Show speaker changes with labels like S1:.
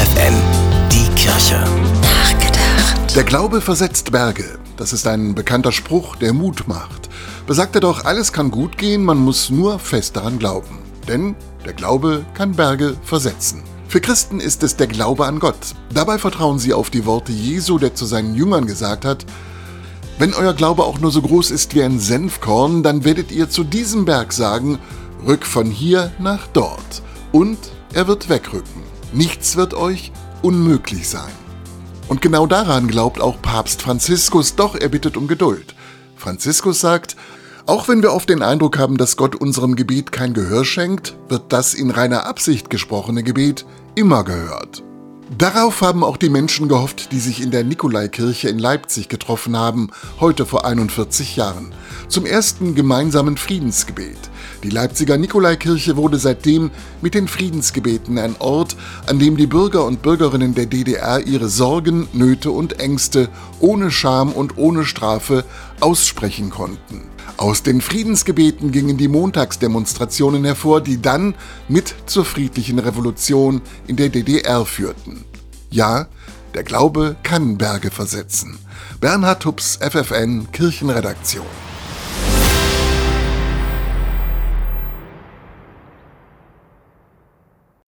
S1: FFN, die Kirche.
S2: Nachgedacht. Der Glaube versetzt Berge. Das ist ein bekannter Spruch, der Mut macht. Besagt er doch, alles kann gut gehen, man muss nur fest daran glauben. Denn der Glaube kann Berge versetzen. Für Christen ist es der Glaube an Gott. Dabei vertrauen sie auf die Worte Jesu, der zu seinen Jüngern gesagt hat, wenn euer Glaube auch nur so groß ist wie ein Senfkorn, dann werdet ihr zu diesem Berg sagen, rück von hier nach dort. Und er wird wegrücken. Nichts wird euch unmöglich sein. Und genau daran glaubt auch Papst Franziskus, doch er bittet um Geduld. Franziskus sagt, auch wenn wir oft den Eindruck haben, dass Gott unserem Gebet kein Gehör schenkt, wird das in reiner Absicht gesprochene Gebet immer gehört. Darauf haben auch die Menschen gehofft, die sich in der Nikolaikirche in Leipzig getroffen haben, heute vor 41 Jahren, zum ersten gemeinsamen Friedensgebet. Die Leipziger Nikolaikirche wurde seitdem mit den Friedensgebeten ein Ort, an dem die Bürger und Bürgerinnen der DDR ihre Sorgen, Nöte und Ängste ohne Scham und ohne Strafe aussprechen konnten. Aus den Friedensgebeten gingen die Montagsdemonstrationen hervor, die dann mit zur friedlichen Revolution in der DDR führten. Ja, der Glaube kann Berge versetzen. Bernhard Tups FFN Kirchenredaktion.